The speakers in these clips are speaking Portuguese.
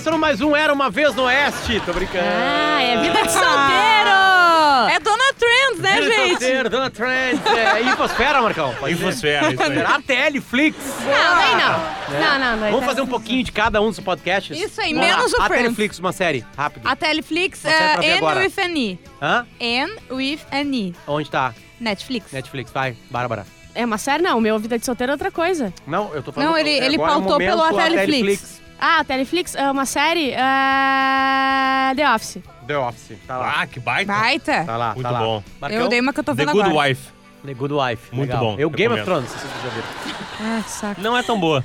começando mais um Era Uma Vez no Oeste. Tô brincando. Ah, é vida de solteiro! É Dona Trends, né, Vida de gente? solteiro, Dona Trent. É Infosfera, Marcão. Pode ser? Infosfera, isso aí. A Teleflix. Não, nem não. Não, não, não. Vamos fazer um pouquinho de cada um dos podcasts? Isso aí, Vamos menos lá. o A Friends. Teleflix, uma série, rápido. A Teleflix Uma série é pra ver N agora. with an E. Hã? N with an E. Onde tá? Netflix. Netflix, vai, Bárbara. É uma série, não. Meu Vida de Solteiro é outra coisa. Não, eu tô falando... Não, ele- é ele agora o pautou momento, pelo a Teleflix. Ah, a Teleflix é uma série. é, The Office. The Office, tá lá. Ah, que baita. Baita. Tá lá, Muito tá lá. bom. Marcão? Eu dei uma que eu tô The vendo Good agora. Wife. The Good Wife. Muito legal. bom, Eu Game of. Thrones, se vocês já viram. Ah, que saco. Não é tão boa.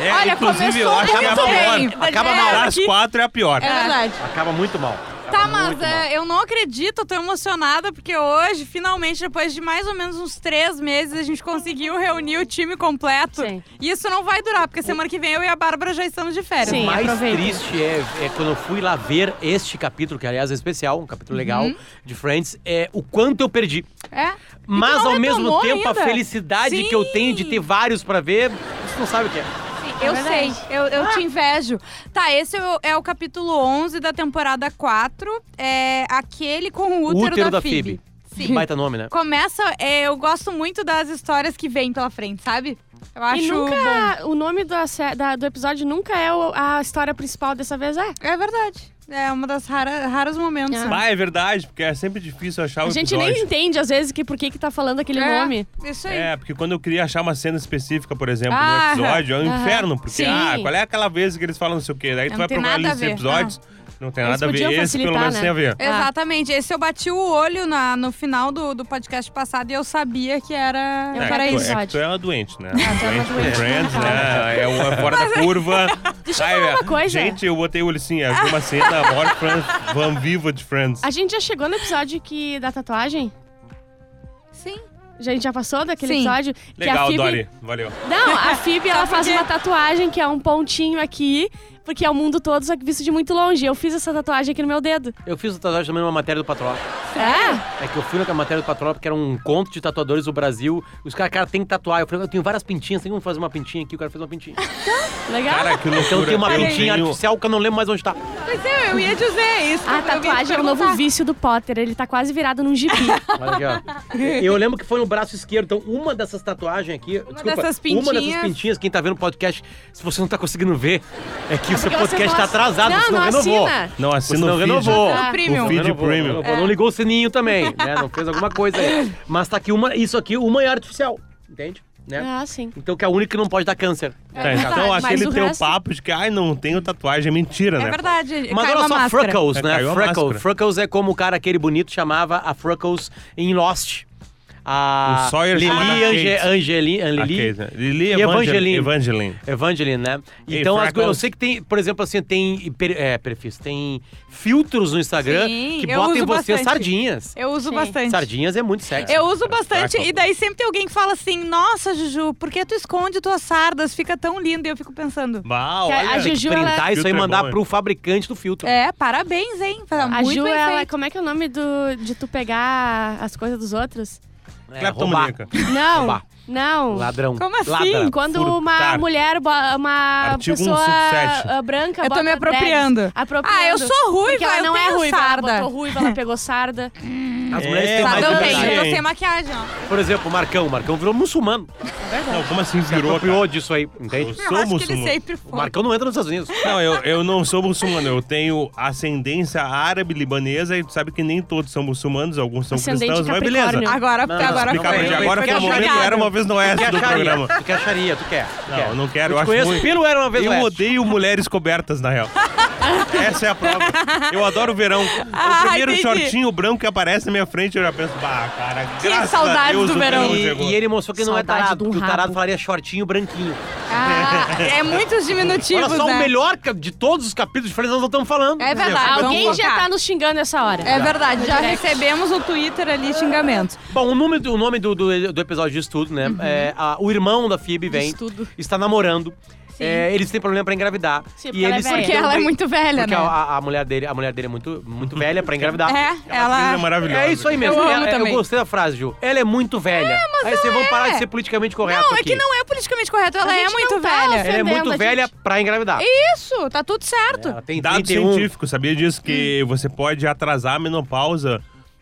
É, Olha, inclusive, eu começou acho que é a muito pior. bem. Acaba É, mal. Das quatro é a pior. É verdade. Acaba muito mal. Tá, Acaba mas é, eu não acredito, eu tô emocionada, porque hoje, finalmente, depois de mais ou menos uns três meses, a gente conseguiu reunir o time completo. Sim. E isso não vai durar, porque semana que vem eu e a Bárbara já estamos de férias. Sim. O mais aproveita. triste é, é quando eu fui lá ver este capítulo, que aliás é especial, um capítulo legal Uhum. de Friends, é o quanto eu perdi. É? Mas ao mesmo tempo, a ainda. felicidade Sim. que eu tenho de ter vários pra ver, você não sabe o que é. Eu É sei, verdade. eu, eu te invejo. Tá, esse é o, é o capítulo 11 da temporada 4. É aquele com o útero, Útero da Phoebe. Phoebe. Sim. Baita nome, né? Começa, é, eu gosto muito das histórias que vêm pela frente, sabe? Eu acho e bom. nunca. O nome sé- da- do episódio nunca é o- a história principal dessa vez, é. É verdade. É uma das rara, raros momentos. Ah. né? Ah, é verdade, porque é sempre difícil achar o A gente episódio. nem entende, às vezes, que por que que tá falando aquele É, nome. Isso aí. É, porque quando eu queria achar uma cena específica, por exemplo, Ah, no episódio, é um aham. inferno. Porque, Sim. ah, qual é aquela vez que eles falam não sei o quê? Daí tu Não vai tem procurar a nada a lista de ver. episódios, não tem nada a ver. Esse pelo menos né? tem a ver. Ah. Exatamente. Esse eu bati o olho na, no final do, do podcast passado e eu sabia que era, É, era que tu, isso. é que tu é uma doente, né? tu é uma doente com. Friends, né? É uma fora da curva. Deixa eu falar é, uma coisa. Gente, eu botei o olho assim, é uma cena, a maior Friends, van viva de Friends. A gente já chegou no episódio que da tatuagem? Sim. A gente já passou daquele Sim. episódio? que a Legal, Phoebe... Dori. Valeu. Não, a Phoebe, ela faz uma tatuagem que é um pontinho aqui, porque é o mundo todo, só que visto de muito longe. Eu fiz essa tatuagem aqui no meu dedo. Eu fiz o tatuagem também numa matéria do Patrola. É? É que eu fui na matéria do Patrola porque era um encontro de tatuadores do Brasil. Os caras, cara, tem que tatuar. Eu falei, eu tenho várias pintinhas, tem como fazer uma pintinha aqui? O cara fez uma pintinha. Legal? Cara, que loucura. Então tem uma pintinha artificial que eu não lembro mais onde tá. Pois é, eu ia dizer isso. a tatuagem é o novo vício do Potter. Ele tá quase virado num gibi. Olha aqui, ó. Eu lembro que foi no braço esquerdo. Então, uma dessas tatuagens aqui. desculpa, dessas Uma dessas pintinhas. pintinhas, quem tá vendo o podcast, se você não tá conseguindo ver, é que o você podcast tá atrasado, Não, você não, não renovou. assina. Não, Você assina não o feed. renovou. No premium. O feed Renovou, premium. renovou. Não ligou o sininho também, né? Não fez alguma coisa aí. Mas tá aqui uma, isso aqui, uma é artificial, entende? Né? Ah, sim. Então que é a única que não pode dar câncer. Tá, verdade, então mas aquele o teu resto- papo de que, ai, não tenho tatuagem, é mentira, É né? verdade. Mas olha a só, máscara. Freckles, É, né? a Freckles. Freckles é como o cara aquele bonito chamava a Freckles em Lost. A Lili chama da Ange, Kate. Angeli, A Lili, Kate, né? Lili e Evangeline. Evangeline. Evangeline. Né? Então, as eu sei que tem, por exemplo, assim, tem per, é, perfis, tem filtros no Instagram Sim, que botam em você bastante. sardinhas. Eu uso Sim. bastante. Sardinhas é muito sexy. Eu uso bastante, Freckles. e daí sempre tem alguém que fala assim: Nossa, Juju, por que tu esconde tuas sardas? Fica tão lindo. E eu fico pensando: Que a- a Tem que Juju, ela- printar isso aí e é mandar bom, pro fabricante do filtro. É, parabéns, hein? Tá A muito Ju, bem ela, feito. como é que é o nome do, de tu pegar as coisas dos outros? É. Cleptomaníaca. Não, Roubar. Não. Ladrão. Como assim? Ladrão. Quando Furtar. uma mulher, uma Artigo pessoa 157. ah, branca Eu tô me apropriando. apropriando. Ah, eu sou ruiva, Porque ela eu não é ruiva, sarda. ela botou ruiva, ela pegou sarda. As É, mulheres têm mas mais Sarda eu é tenho, verdade, eu tô sem maquiagem, ó. Por exemplo, o Marcão. O Marcão virou muçulmano. Não, como assim Se virou, apropriou cara? disso aí, entende? Eu Eu sou acho que ele muçulmano. sempre O foi. Marcão não entra nos Estados Unidos. Não, eu, eu não sou muçulmano, eu tenho ascendência árabe-libanesa e tu sabe que nem todos são muçulmanos, alguns são Ascendente cristãos, mas beleza. Agora, Não, não, agora não, foi. eu- agora eu foi o quero momento chegar. era uma vez no oeste quer do acharia? programa. Tu quer acharia? Tu quer? Tu Não, quer? eu não quero, Eu eu acho conheço muito... pelo Era Uma Vez Eu Oeste. odeio mulheres cobertas, na real. Essa é a prova. Eu adoro o verão. Ah, o primeiro entendi. shortinho branco que aparece na minha frente, eu já penso, bah, cara, Que graças saudades a Deus do o verão. E, chegou. e ele mostrou que não é Saudade tarado, de porque o tarado rabo. falaria shortinho branquinho. Ah, é muitos diminutivos, Olha só, né? o melhor ca- de todos os capítulos de Friends nós não estamos falando. É verdade. vamos Alguém já focar. tá nos xingando nessa hora. É verdade, já direct. recebemos o Twitter ali xingamentos. Bom, o nome do, o nome do, do, do episódio disso tudo, né? É, a- o irmão da Phoebe vem, tudo. está namorando. É, eles têm problema pra engravidar. Sim, porque ela é eles velha. Porque ela é muito velha, Porque né? a, a mulher dele, a mulher dele é muito, muito velha pra engravidar. É, Ela ela. é maravilhosa. É isso aí mesmo. Eu amo Ela- também. eu gostei da frase, Ju. Ela é muito velha. aí vocês vão parar de ser politicamente correto Não, é aqui. que não é politicamente correto. Ela é muito tá velha. Ela é muito velha gente. pra engravidar. Isso, tá tudo certo. Ela tem Dado 31. científico, sabia disso? Que você pode atrasar a menopausa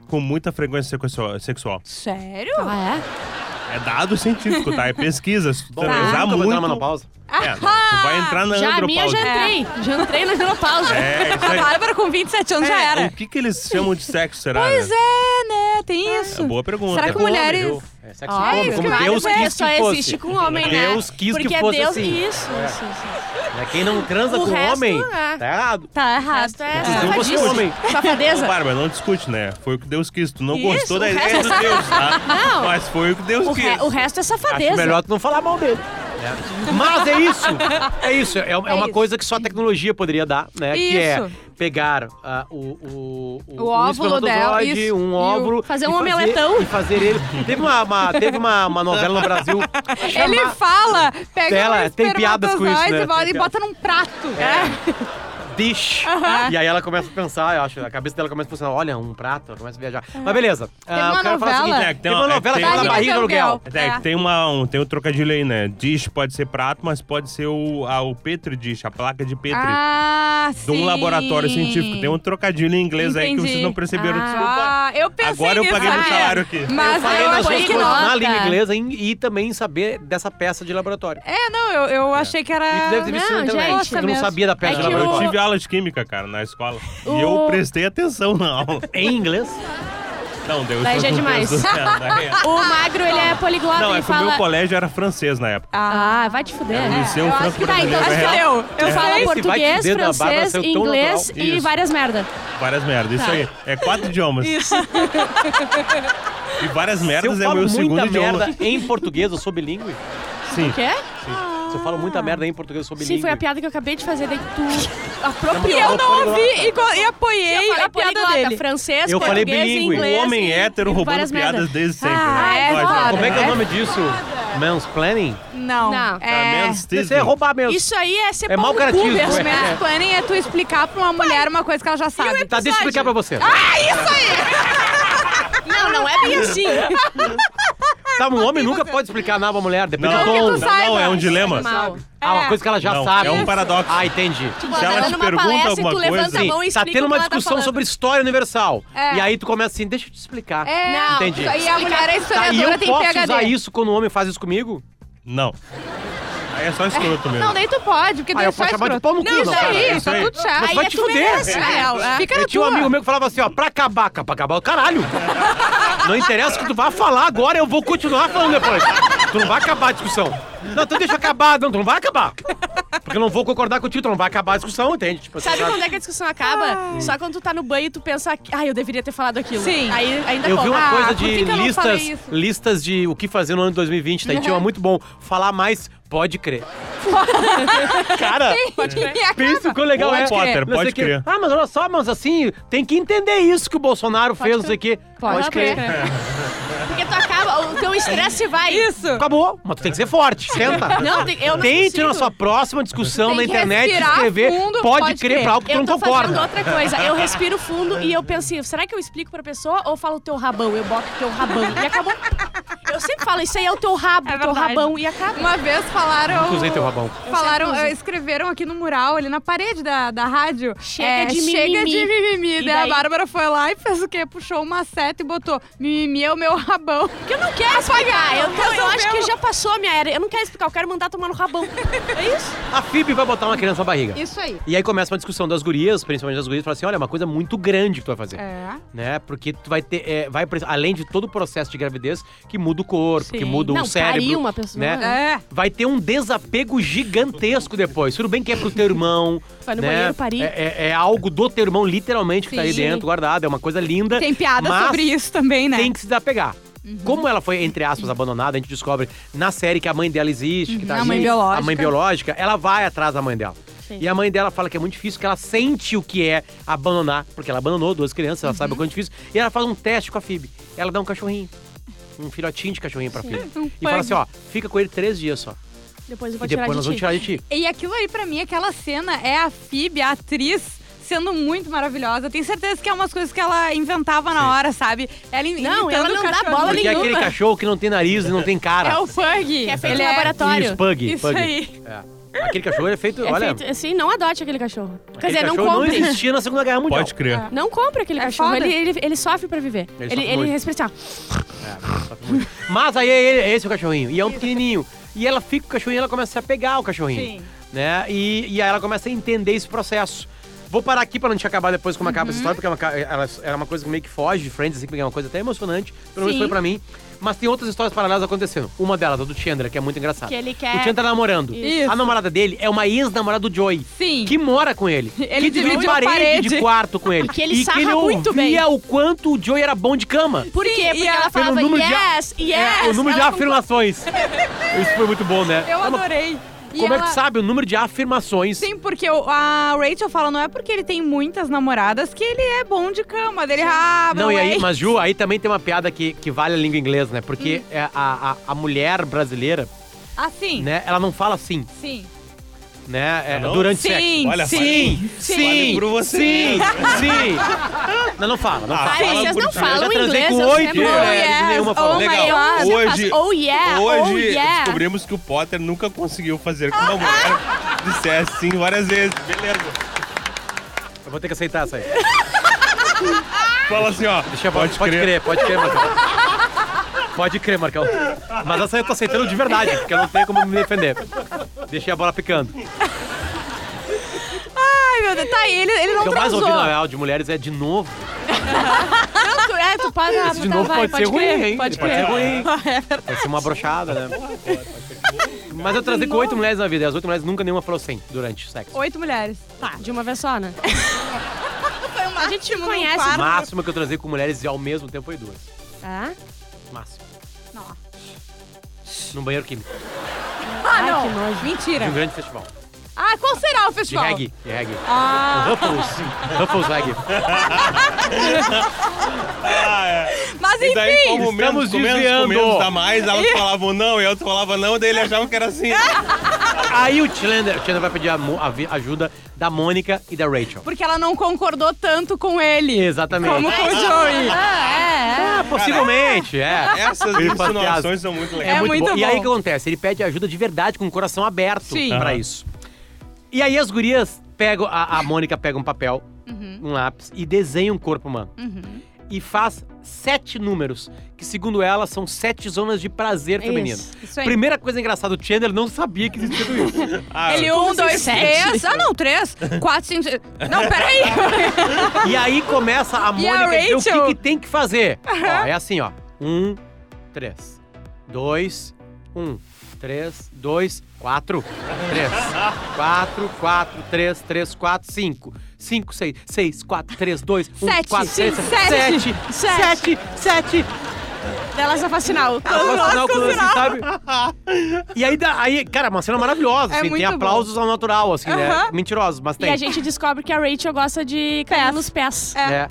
com muita frequência sexual- sexual. Sério? Ah, É dado científico, tá? É pesquisa. Se tu Bom, vou entrar muito... na menopausa. É, não, tu vai entrar na é? Já a minha andropausa. já entrei. Já entrei na menopausa. É, isso A. Bárbara com 27 anos já era. O que que eles chamam de sexo, será? Pois né? é, né? Tem isso. É boa pergunta. Será É que com homem, mulheres- viu? É sexo Ó, com homem, como que Deus vale, quis só que fosse. existe com homem, né? Deus quis Porque que fosse Deus... assim. Isso, É. isso, isso. É, Quem não transa O com resto, homem, é. tá errado. Tá errado. resto é você safadíssimo. homem. Ô, Safadeza. Bárbara, não discute, né? Foi o que Deus quis. Tu não Isso, gostou da ideia resto- de Deus, tá? Não. Mas foi o que Deus O, quis. re- o resto é safadeza. Acho melhor tu não falar mal dele. É. Mas é isso. É isso. É, é uma isso. coisa que só a tecnologia poderia dar, né? Que é Isso. pegar ah, o, o, O óvulo dela, isso. um o- óvulo. fazer um omeletão. E fazer ele. Teve uma, uma- teve uma, uma novela no Brasil. Ele fala, pega Dela, um tem piadas com isso, né? e bota- num prato. É. Dish. E aí ela começa a pensar, eu acho, a cabeça dela começa a funcionar, olha, um prato, ela começa a viajar. Mas beleza. Uma eu falar o novela- seguinte, É, tem uma novela é, que fala da tem- barriga do aluguel. É, É. tem, uma, um, tem um trocadilho aí, né? Dish pode ser prato, mas pode ser o, a, o Petri Dish, a placa de Petri. Ah, de sim. um laboratório científico. Tem um trocadilho em inglês aí que Entendi. vocês não perceberam. Ah. Desculpa. Ah, eu pensei Agora eu paguei meu Ah, é. salário aqui. Mas eu falei eu nas achei duas coisas, na língua inglesa e, e também saber dessa peça de laboratório. É, não, eu, eu achei que era... E tu deve ter visto Não, na internet. gente. tu não sabia da peça É de que Eu laboratório. tive aula de química, cara, na escola. O- E eu prestei atenção na aula. Em inglês. Não, deu Daí já é demais. Não, O magro, ele é poliglota, é ele que o meu fala... colégio era francês na época. Ah, vai te fuder. O Liceu eu acho Franco que tá, então acho que é real. deu. Eu. Esse vai te português, da Bárbara francês, inglês natural. e Isso. várias merda. Várias merdas, isso Tá. aí. É quatro idiomas. Isso. E várias Se eu merdas é falo meu muita segundo idioma. merda em português, eu sou bilíngue. Sim. O quê? Eu falo muita merda em português, eu sou bilíngue. Sim, foi a piada que eu acabei de fazer, daí tu E apropriou. eu não ouvi e, e apoiei a piada dele. francês, Eu falei bilíngue. inglês O homem e- hétero e roubando piadas merda. desde sempre. Ah, né? é Pode, foda. Como é que é o É nome disso? Mansplaining? Não. Não. É... Menos Isso é roubar mesmo. Isso aí é ser É pau mau no cu caratismo, mesmo. é. né? Mansplaining é tu explicar pra uma mulher uma coisa que ela já sabe. Tá, deixa eu explicar pra você. Não, não é bem assim. Tá, um homem nunca pode explicar nada pra mulher, depende Não, do que tom. tu não, saiba. não, é um dilema. Mal. Ah, uma É. coisa que ela já Não, sabe. é um paradoxo. Ah, entendi. Tipo, Se ela ela tá te dando uma pergunta palestra e alguma tu levanta coisa, a mão e Tá explica tendo o uma ela tá discussão falando. sobre história universal. É. E aí tu começa assim, deixa eu te explicar. É, Não, Entendi. E a mulher é Tá, e historiadora, eu tem posso PHD. usar isso quando o homem faz isso comigo? Não. Aí é só escroto mesmo. Não, daí tu pode, porque Ah, daí eu é só posso chamar de pau no cu, Não, não, isso cara. aí, Isso tá aí. tudo certo. Mas vai é te tu fuder. É, fica na Eu tinha um amigo meu que falava assim, ó, pra acabar, pra acabar, caralho. Não interessa o que tu vai falar agora, eu vou continuar falando depois. Tu não vai acabar a discussão. Não, então deixa acabar. Não, tu não vai acabar. Porque eu não vou concordar contigo, tu não vai acabar a discussão, entende? Tipo, Sabe sabe? quando é que a discussão acaba? Só quando tu tá no banho e tu pensa, ah, eu deveria ter falado aquilo. Sim. Aí ainda Eu vi uma Ah, coisa por de listas, listas de o que fazer no ano de 2020, tá? E tinha uma muito bom. Falar mais, pode crer. Cara, pensa o que legal é. Potter, pode crer. Ah, mas olha só, mas assim, tem que entender isso que o Bolsonaro fez, não sei o quê. Pode crer. Porque acaba, o teu estresse vai. Isso. Acabou. Mas tu tem que ser forte. Senta. Não, tem- eu não Tente consigo. na sua próxima discussão Tem na que internet respirar escrever fundo, pode, pode crer crer. pra algo que tu Eu não tô fazendo concorda. outra coisa. Eu respiro fundo e eu penso assim, será que eu explico pra pessoa ou falo o teu rabão? Eu boto o teu rabão e acabou. Eu sempre falo, isso aí é o teu rabo, É o teu verdade. rabão e acaba. Uma vez falaram. Nunca usei teu rabão. Falaram, escreveram aqui no mural, ali na parede da, da rádio. Chega é, de Chega mimimi. de mimimi. E Daí a daí? Bárbara foi lá e fez o quê? Puxou uma seta e botou mimimi é o meu rabão. Porque eu não quero explicar. Eu, eu acho que já passou a minha era. Eu não quero explicar, eu quero mandar tomar no rabão. É isso? A FIB vai botar uma criança na barriga. Isso aí. E aí começa uma discussão das gurias, principalmente das gurias, fala assim: olha, é uma coisa muito grande que tu vai fazer. É. Né? Porque tu vai ter. é, vai, além de todo o processo de gravidez, que muda o corpo, que Sim. muda Não, o cérebro. uma pessoa, Né? É. Vai ter um desapego gigantesco depois. Tudo bem que é pro teu irmão. Vai no né? banheiro parir. É, é- é algo do teu irmão, literalmente, que tá aí Sim. dentro, guardado. É uma coisa linda. Tem piada sobre isso também, né? Tem que se desapegar. Como ela foi, entre aspas, abandonada, a gente descobre na série que a mãe dela existe, que tá Uhum, a mãe biológica. A mãe biológica, ela vai atrás da mãe dela. Sim. E a mãe dela fala que é muito difícil, que ela sente o que é abandonar, porque ela abandonou duas crianças, ela Uhum. sabe o quanto é difícil. E ela faz um teste com a Phoebe. Ela dá um cachorrinho, um filhotinho de cachorrinho pra Phoebe. Um e fala assim, ó, fica com ele três dias só. Depois eu vou E tirar depois de nós vamos tirar de ti. E aquilo aí, pra mim, aquela cena é a Phoebe, a atriz, sendo muito maravilhosa. Tenho certeza que é umas coisas que ela inventava na hora, sabe? Ela Não, ela não dá cachorro. bola Porque é aquele cachorro que não tem nariz e não tem cara. É o Pug. Que é feito Ele no laboratório. Isso, pug. Isso pug. aí. É. Aquele cachorro é feito, É olha... feito, assim, não adote aquele cachorro. Quer aquele dizer, não cachorro compre. não existia na Segunda Guerra Mundial. Pode crer. Não compre aquele É cachorro. Ele, ele, ele sofre pra viver. Ele Ele, ele, respira assim, ó. É, sofre muito. Mas aí é ele- esse é o cachorrinho. E é um pequenininho. E ela fica com o cachorrinho, ela começa a pegar o cachorrinho. Sim. Né? E, e aí ela começa a entender esse processo. Vou parar aqui pra não te acabar depois como acaba Uhum. essa história, porque é uma, ela, é uma coisa que meio que foge de Friends, assim, porque é uma coisa até emocionante. Pelo menos foi pra mim. Mas tem outras histórias paralelas acontecendo. Uma delas, a do Chandler, que é muito engraçada. Que ele O quer. Chandler tá namorando. Isso. A namorada dele é uma ex-namorada do Joey. Sim. Que mora com ele. Ele que divide parede, parede. de quarto com ele. Que ele e que sarra ele muito bem. o quanto o Joey era bom de cama. Por quê? Porque e ela ela- falava número de- yes, yes. É, o número de afirmações. Isso foi muito bom, né? Eu adorei. E Como é ela- que sabe o número de afirmações? Sim, porque o- a Rachel fala, não é porque ele tem muitas namoradas que ele é bom de cama. Dele, ah, Não, e aí, é. mas Ju, aí também tem uma piada que, que vale a língua inglesa, né? Porque Hum. é, a, a, a mulher brasileira, Assim, né? Ela não fala sim, sim. Né? é, não? durante Sim, sexo. Olha, Sim, sim. sim, por você. sim, sim. Não, não fala, não Ah, fala. Vocês não. Eu falam transei inglês, com eu oito sempre- mulheres e nenhuma falou. oh my Legal. God. Hoje- oh yeah, oh Hoje yeah. descobrimos que o Potter nunca conseguiu fazer com uma mulher dissesse sim várias vezes. Beleza. Eu vou ter que aceitar essa aí. Fala assim, ó. Deixa eu pode, pode crer. crer, pode crer, Marcão. Pode crer, Marcão. Mas essa aí eu tô aceitando de verdade, porque eu não tenho como me defender. Deixei a bola picando. O Ai, meu Deus. Tá aí, ele, ele não que eu mais transou. ouvi na real de mulheres é de novo. Não, tu, é, tu pode... Esse de tá, novo vai, pode, ser crer, ruim, hein? Pode crer. ser ruim. Pode ser uma brochada, né? Mas eu transei com oito mulheres na vida, e as oito mulheres nunca nenhuma falou sim durante o sexo. Oito mulheres. Tá, de uma vez só, né? Foi uma A gente último conhece O máximo que eu transei com mulheres e ao mesmo tempo foi duas. Tá? Máximo. Não. Num banheiro químico. Ah, Ai, não. que nojo. Mentira. De um grande festival. Ah, qual será o De festival? reggae. De reggae. Ah, Ruffles. Ruffles reggae. Ah, é. mas E daí, enfim. como menos, estamos com menos, com desviando. menos dá mais, elas falavam não, e outras falavam não, daí ele achava que era assim. Aí o Chandler, o Chandler vai pedir a a ajuda da Mônica e da Rachel. Porque ela não concordou tanto com ele. Exatamente. Como com o Joey. Ah, é, Ah, possivelmente, é. Essas insinuações são muito É, legais. É muito, muito bom. E aí o bom. que acontece? Ele pede ajuda de verdade, com o coração aberto Sim. pra isso. E aí as gurias pegam, a, a Mônica pega um papel, Uhum, um lápis e desenha um corpo humano. uhum. E faz sete números, que segundo ela são sete zonas de prazer feminino. Isso. Isso aí. Primeira coisa engraçada, o Chandler não sabia que existia tudo isso. Ah, Ele, um, assim, dois, sete? três. Ah, não, três. Quatro, cinco, seis. Não, peraí. E aí começa a E a Mônica ver o que, que tem que fazer. Ó, é assim, ó. Um, três. Dois, um. Três, dois, quatro. Três. Quatro, quatro, três, três, quatro, cinco. Cinco, seis, seis, quatro, três, dois, um, Sete. quatro, Sim, três, sete. sete, sete, sete. Delas é fascinal. Posso dar o com o lance, sabe? E aí, aí, cara, uma cena maravilhosa, É assim, tem aplausos ao natural, assim, né? Aham. Mentirosos, mas E tem. a gente descobre que a Rachel gosta de cair nos pés. É. É.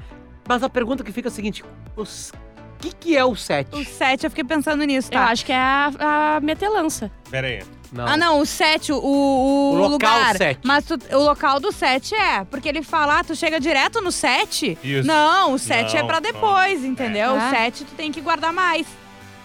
Mas a pergunta que fica é a seguinte: os... o que, que é o sete? O sete, eu fiquei pensando nisso, Eu tá? acho que é a, a metelança. Pera aí. Não. Ah, não, o sete, o, o, O local lugar. sete. Mas tu- o local do sete é, porque ele fala, ah, tu chega direto no sete? Isso. Não, o sete Não, é pra não. depois, entendeu? É. O sete tu tem que guardar mais.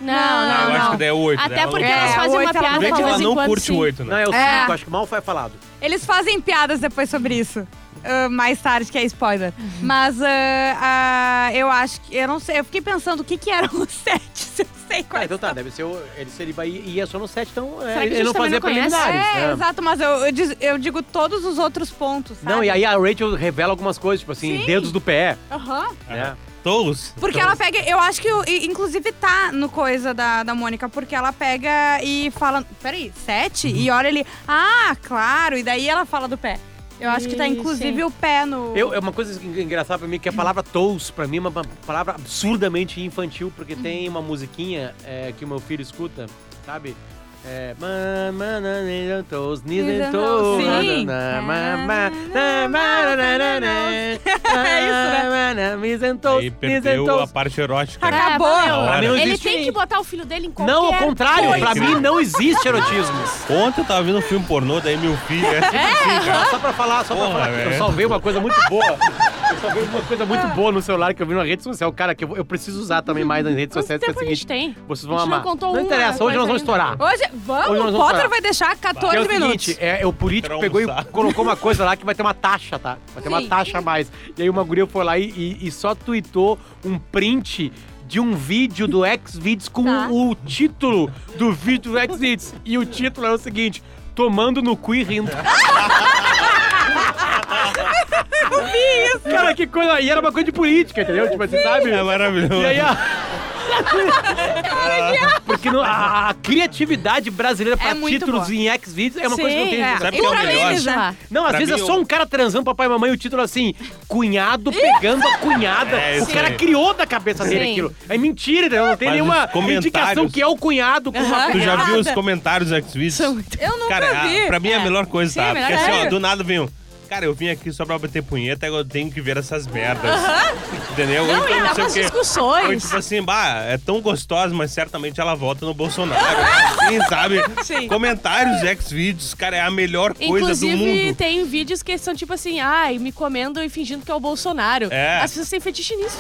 Não, Não, não, eu acho não. que daí é oito. Até daí ela porque não- É, elas fazem uma ela piada não ela vez em não quando, curte sim. o oito, Não, né? é o É. cinco, acho que mal foi falado. Eles fazem piadas depois sobre isso. ah, mais tarde, que é spoiler. Uhum. Mas ah, ah, eu acho que. Eu não sei. Eu fiquei pensando o que, que era o sete, se eu sei Ah, qual então tá, deve ser. o- Ele, se ele vai, ia só no set, então é, ele não fazia não preliminares. É, né? exato, mas eu, eu, diz- eu digo todos os outros pontos. Sabe? Não, e aí a Rachel revela algumas coisas, tipo assim, Sim. dedos do pé, Aham. né? Todos. Porque ela pega. Eu acho que, e- inclusive, tá no coisa da, da Mônica, porque ela pega e fala. Peraí, sete? Uhum. E olha ele. Ah, claro. E daí ela fala do pé. Eu acho que tá inclusive sim. o pé no. Eu, é uma coisa engraçada pra mim que a palavra toes, pra mim, é uma palavra absurdamente infantil, porque Uhum. tem uma musiquinha é, que o meu filho escuta, sabe? É. Toes. toes, sim. na, na, ma, ma, na, ma, na, na, na, na. É isso, né? Me sentou, Aí perdeu a parte erótica. É, Acabou. não Ele existe- tem que botar o filho dele em qualquer Não, ao contrário, coisa. pra mim não existe erotismo. Ontem eu tava vendo um filme pornô, daí meu filho é sempre assim, cara. Só pra falar, só pra falar. Eu salvei uma coisa muito boa. Eu salvei uma coisa muito boa no celular que eu vi na rede social. Cara, que eu, eu preciso usar também mais nas redes Quanto sociais, que é o tempo a gente seguinte. tem? Vocês vão A gente não amar. contou não uma interessa, hoje nós vamos estourar. Hoje, Hoje vamos, o vamos Potter falar. vai deixar 14 Que é o minutos. seguinte, é, o político pegou e colocou uma coisa lá que vai ter uma taxa, tá? Vai ter uma Sim. taxa a mais. E aí uma guria foi lá e, e- e só tweetou um print de um vídeo do Xvideos com Tá. o título do vídeo do Xvideos. E o título é o seguinte, tomando no cu e rindo. Eu vi isso! Cara, que coisa... E era uma coisa de política, entendeu? Tipo assim, sabe? É maravilhoso. E aí a... Porque no- a, a criatividade brasileira pra É muito títulos boa. em Xvideos é uma coisa que não tem. é. Sabe E que é o pra melhor? né? Não, às Pra vezes mim, é só eu- um cara transando papai e mamãe, o título assim, cunhado pegando a cunhada. É, o isso cara aí. criou da cabeça dele Sim. aquilo. É mentira, entendeu? Não tem Mas nenhuma comentários- indicação que é o cunhado com uma Aham. Tu já viu os comentários do Xvideos? Eu nunca Cara, vi. a- pra mim é a É. melhor coisa, Sim, tá? é melhor Porque assim, ó, do nada vem um. Cara, eu vim aqui só pra bater punheta, eu tenho que ver essas merdas. Entendeu? Não, Ou então dá sei o quê. Ou discussões. tipo assim, bah, é tão gostosa, mas certamente ela vota no Bolsonaro. Sim, sabe? Sim. Comentários de Xvideos, cara, é a melhor coisa do Inclusive, mundo. tem vídeos que são tipo assim, ai, me comendo e fingindo que é o Bolsonaro. É. As pessoas têm fetiche nisso.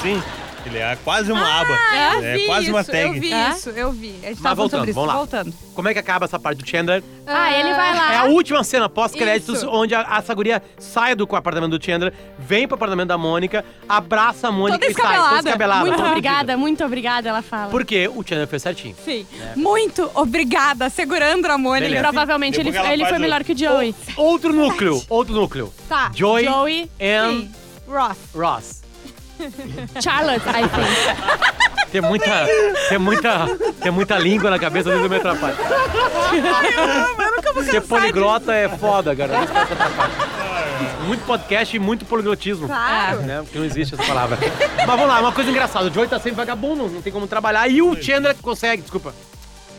Sim, ele é quase uma aba. Eu é vi quase isso, uma eu tag. vi É? isso, eu vi. A gente Mas tava falando voltando, sobre isso. vamos lá. Voltando. Como é que acaba essa parte do Chandler? Ah, ele vai lá. É a última cena pós-créditos, Isso. onde a, a Saguria sai do apartamento do Chandler, vem pro apartamento da Mônica, abraça a Mônica Toda e sai. Toda escabelada. descabelada. Muito toda obrigada, muito obrigada, ela fala. Porque o Chandler fez certinho. Sim. Muito obrigada, segurando a Mônica. Beleza. Provavelmente ele, Depois ele foi melhor que o Joey. Outro núcleo, outro núcleo. Tá. Joey, Joey, and Sim. Ross. Ross. Charlotte, I think. Tem muita, tem muita, tem muita língua na cabeça, às vezes eu me atrapalho. Eu nunca vou Ser poliglota é foda, cara. Muito podcast e muito poliglotismo. Claro. Né? Porque não existe essa palavra. Mas vamos lá, uma coisa engraçada. O Joey tá sempre vagabundo, não tem como trabalhar. E o Chandler consegue, desculpa.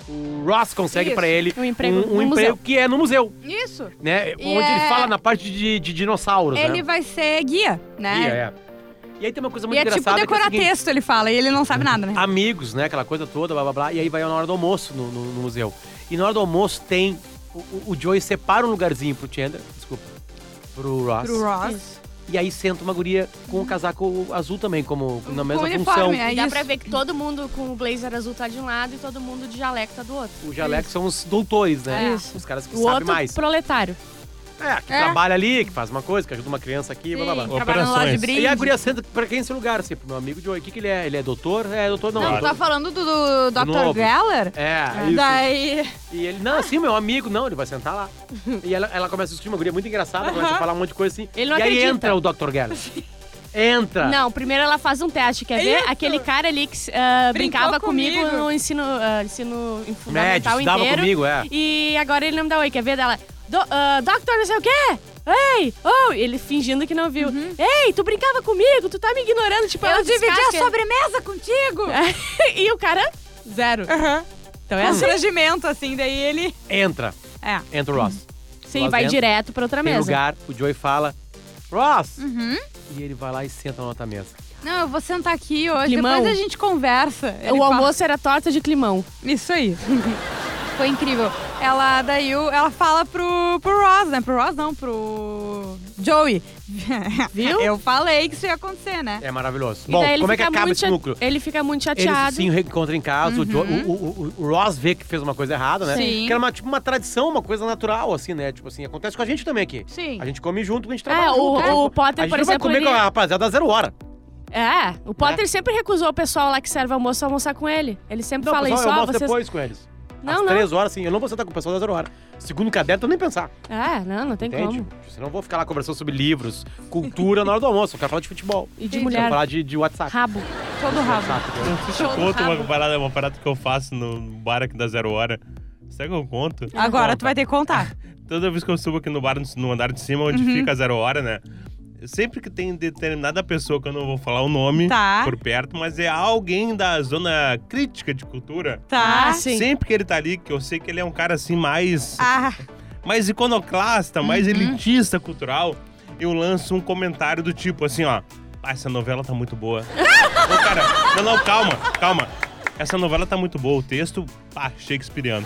O Ross consegue Isso. pra ele Um emprego um, no emprego que é no museu, Isso. né? E Onde ele é- fala na parte de, de dinossauros, Ele né? vai ser guia, né? Guia, é. E aí tem uma coisa muito E é tipo engraçada é o decorar seguinte, texto, ele fala, e ele não sabe nada, né? amigos, né? Aquela coisa toda, blá blá blá. E aí vai na hora do almoço no, no- no museu. E na hora do almoço tem. O, o- o Joey separa um lugarzinho pro Chandler, desculpa, pro Ross. Pro Ross. E aí senta uma guria com o casaco azul também, como na mesma Com função. uniforme, é E dá isso. pra ver que todo mundo com o blazer azul tá de um lado e todo mundo de jaleco tá do outro. O jaleco são os doutores, né? É. Os caras que O sabem outro, mais. proletário. É, que É. trabalha ali, que faz uma coisa, que ajuda uma criança aqui, blá blá blá. Trabalha Operações. E a guria senta pra quem esse lugar, assim, pro meu amigo Joey. O que, que ele é? Ele é doutor? É, doutor não. Não, doutor- tá falando do, do Dr. novo. Geller? É, isso. Daí. E ele, não, assim, meu amigo, não, ele vai sentar lá. e ela, ela começa a assistir uma guria muito engraçada, começa a falar um monte de coisa assim. Ele não e aí acredita. entra o Dr. Geller. Entra. Não, primeiro ela faz um teste, quer ver? Isso. Aquele cara ali que ah, Brincou brincava comigo, comigo. no ensino, ah, ensino Médio, fundamental estudava inteiro. comigo, é. E agora ele não me dá oi, quer ver dela? Do, ah, doctor, não sei o quê? Ei, oh, ele fingindo que não viu. Ei, tu brincava comigo, tu tá me ignorando, tipo, Eu ela dividi a sobremesa contigo! e o cara, zero. Aham. Então é assim. Constrangimento, assim, daí ele. Entra. É. Entra o Ross. Sim, Ross vai entra, direto pra outra Tem mesa. lugar, o Joey fala, Ross! Uhum. E ele vai lá e senta na outra mesa. Não, eu vou sentar aqui hoje, Climão. depois a gente conversa. Ele O fala- almoço era torta de climão. Isso aí. Foi incrível. Ela, daí, o- ela fala pro, pro Ross, né? Pro Ross não, pro Joey. Viu? Eu falei que isso ia acontecer, né? É maravilhoso. Bom, ele como é que acaba esse núcleo? Ele fica muito Eles chateado. se reencontram em casa, o, Uhum. o, o- o- o Ross vê que fez uma coisa errada, né? Sim. Que era uma, tipo, uma tradição, uma coisa natural, assim, né? Tipo assim, acontece com a gente também aqui. Sim. A gente come junto, a gente É, trabalha o- junto. né? o Potter, a gente por não vai exemplo, comer com ele- a rapaziada da zero hora. É, o Potter sempre recusou o pessoal lá que serve almoço a almoçar com ele. Ele sempre Não, fala pessoal, isso, eu ó, almoço vocês... depois com eles. Não, Às não. três horas, assim, eu não vou sentar com o pessoal da zero hora. Segundo caderno, eu nem pensar. É, não, não tem Entende? como. Senão eu vou ficar lá conversando sobre livros, cultura na hora do almoço. Eu quero falar de futebol. E de Eu mulher. quero falar de, de WhatsApp. Rabo. Todo rabo. WhatsApp, Conta uma parada, uma parada que eu faço no bar aqui da Zero Hora. Será que eu conto? Agora tu vai ter que contar. Toda vez que eu subo aqui no bar, no andar de cima, onde Uhum. fica a Zero Hora, né? Sempre que tem determinada pessoa, que eu não vou falar o nome Tá. por perto, mas é alguém da zona crítica de cultura. Tá. Ah, sim. Sempre que ele tá ali, que eu sei que ele é um cara assim mais, Ah, mais iconoclasta, mais Uhum. elitista cultural, eu lanço um comentário do tipo assim, ó. Ah, essa novela tá muito boa. Ô, cara, não, não, calma, calma. Essa novela tá muito boa, o texto, pá, shakespeareano.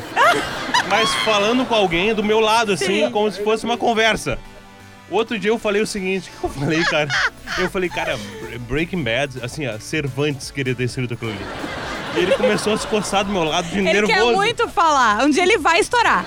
Mas falando com alguém do meu lado, assim, como se fosse uma conversa. Outro dia eu falei o seguinte, o que eu falei, cara? Eu falei, cara, Breaking Bad, assim, ó, Cervantes queria ter escrito aquilo ali. E ele começou a se coçar do meu lado de Ele nervoso. quer muito falar. Um dia ele vai estourar.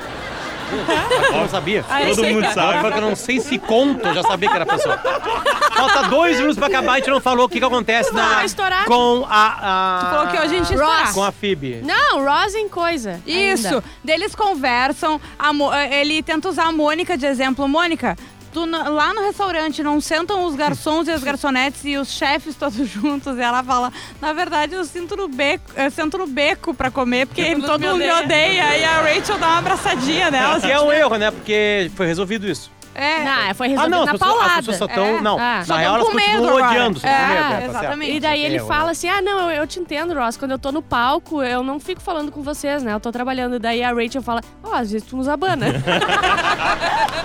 Eu não sabia. Todo mundo sabe. que eu não sei se conta, eu já sabia que era a pessoa. Falta dois minutos pra acabar, a gente não falou o que, que acontece na, Vai estourar. com a, a... Tu falou que hoje a gente Ross. Com a Phoebe. Não, Ross em coisa. Isso. ainda. Deles conversam. a Mo- eh, ele tenta usar a Mônica de exemplo. Mônica, tu lá no restaurante não sentam os garçons e as garçonetes e os chefes todos juntos. E ela fala: Na verdade, eu sinto no beco, eu sento no beco pra comer, porque Todo mundo me odeia." odeia. E a Rachel dá uma abraçadinha nela. Que é um erro, né? Porque foi resolvido isso. É. Não, foi Ah, resolvido não, as na pessoas, as paulada. pessoas só estão... É. Não, Ah. na Só real tão elas continuam odiando. É, medo, tá certo. exatamente. E daí ele Erro, fala né? assim: ah, não, eu, eu te entendo, Ross. Quando eu tô no palco, eu não fico falando com vocês, né? Eu tô trabalhando. Daí a Rachel fala: ó, às vezes tu nos abana.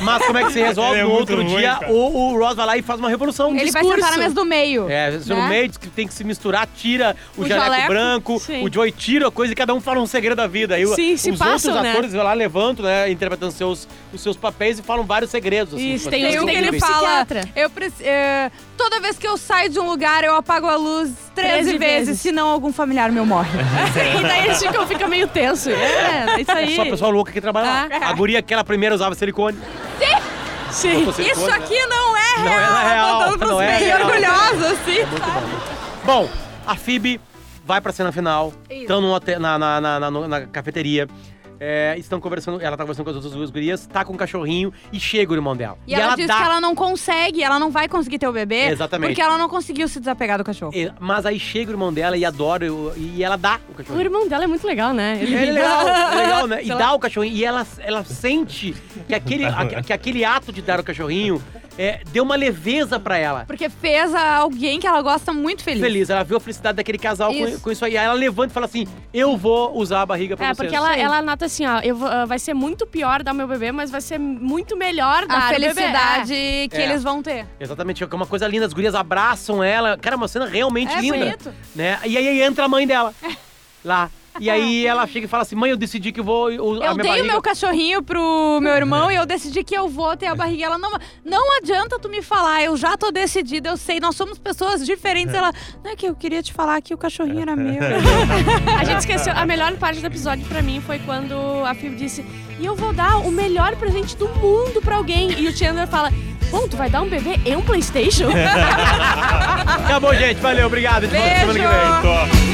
Mas como é que se resolve? É no outro ruim, dia, o, o Ross vai lá e faz uma revolução. Um Ele vai discurso. sentar na mesa do meio. É, você no né? meio diz que tem que se misturar, tira o, O jaleco, jaleco, branco, sim. o Joey tira a coisa e cada um fala um segredo da vida. Aí Sim, se os passam, outros né? atores vão lá, levantam, né, interpretando seus, os seus papéis e falam vários segredos. Assim, Isso, tem um que ele fala, eu preci- é, toda vez que eu saio de um lugar, eu apago a luz 13 13 vezes, vezes. senão algum familiar meu morre. e daí eles ficam, fica meio tenso. É, é isso aí. Só pessoal louco que trabalha lá. Ah. A guria que ela primeiro usava silicone. Sim. Botou silicone, Isso né? aqui não é Não real. é real, Botando pros não é bem orgulhosa, assim. Muito bom. Bom, a Phoebe vai pra cena final. Isso. Estão na, na, na, na cafeteria. É, estão conversando, ela tá conversando com as outras duas gurias, tá com um cachorrinho e chega o irmão dela. E, ela, diz dá que ela não consegue, ela não vai conseguir ter o bebê. Exatamente. Porque ela não conseguiu se desapegar do cachorro. É, Mas aí chega o irmão dela e adora o- e ela dá o O cachorrinho. irmão dela é muito legal, né? Ele É legal, é legal, né? E dá o cachorrinho. E ela, ela sente que aquele, a- que aquele ato de dar o cachorrinho é, deu uma leveza pra ela. Porque fez a alguém que ela gosta muito feliz. Feliz, ela viu a felicidade daquele casal com, Isso. com isso aí. Aí ela levanta e fala assim: Eu vou usar a barriga pra É, vocês. porque ela, Sim. ela nota assim, ó, eu vou- ah, vai ser muito pior dar meu bebê, mas vai ser muito melhor dar A o bebê. felicidade que É. eles vão ter. Exatamente, é uma coisa linda. As gurias abraçam ela. Cara, uma cena realmente É linda. bonito. Né? E aí entra a mãe dela lá. E aí ela chega e fala assim: Mãe, eu decidi que eu vou. Eu, a Eu minha dei o barriga... meu cachorrinho pro meu irmão e eu decidi que eu vou ter a barriga. Ela não, não adianta tu me falar, eu já tô decidida, eu sei, nós somos pessoas diferentes. Ela, não é que eu queria te falar que o cachorrinho era meu. A gente esqueceu. A melhor parte do episódio pra mim foi quando a Phoebe disse: E eu vou dar o melhor presente do mundo pra alguém. E o Chandler fala: Bom, tu vai dar um bebê e um PlayStation? Acabou, gente. Valeu, obrigado. Volta semana que vem. Beijo!